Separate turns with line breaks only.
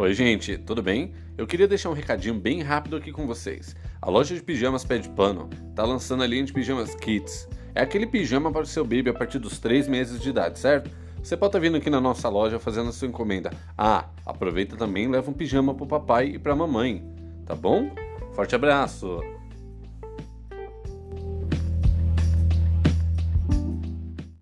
Oi, gente, tudo bem? Eu queria deixar um recadinho bem rápido aqui com vocês. A loja de pijamas Pé de Pano tá lançando a linha de pijamas Kids. É aquele pijama para o seu baby a partir dos 3 meses de idade, certo? Você pode estar vindo aqui na nossa loja fazendo a sua encomenda. Ah, aproveita também e leva um pijama para o papai e para a mamãe, tá bom? Forte abraço!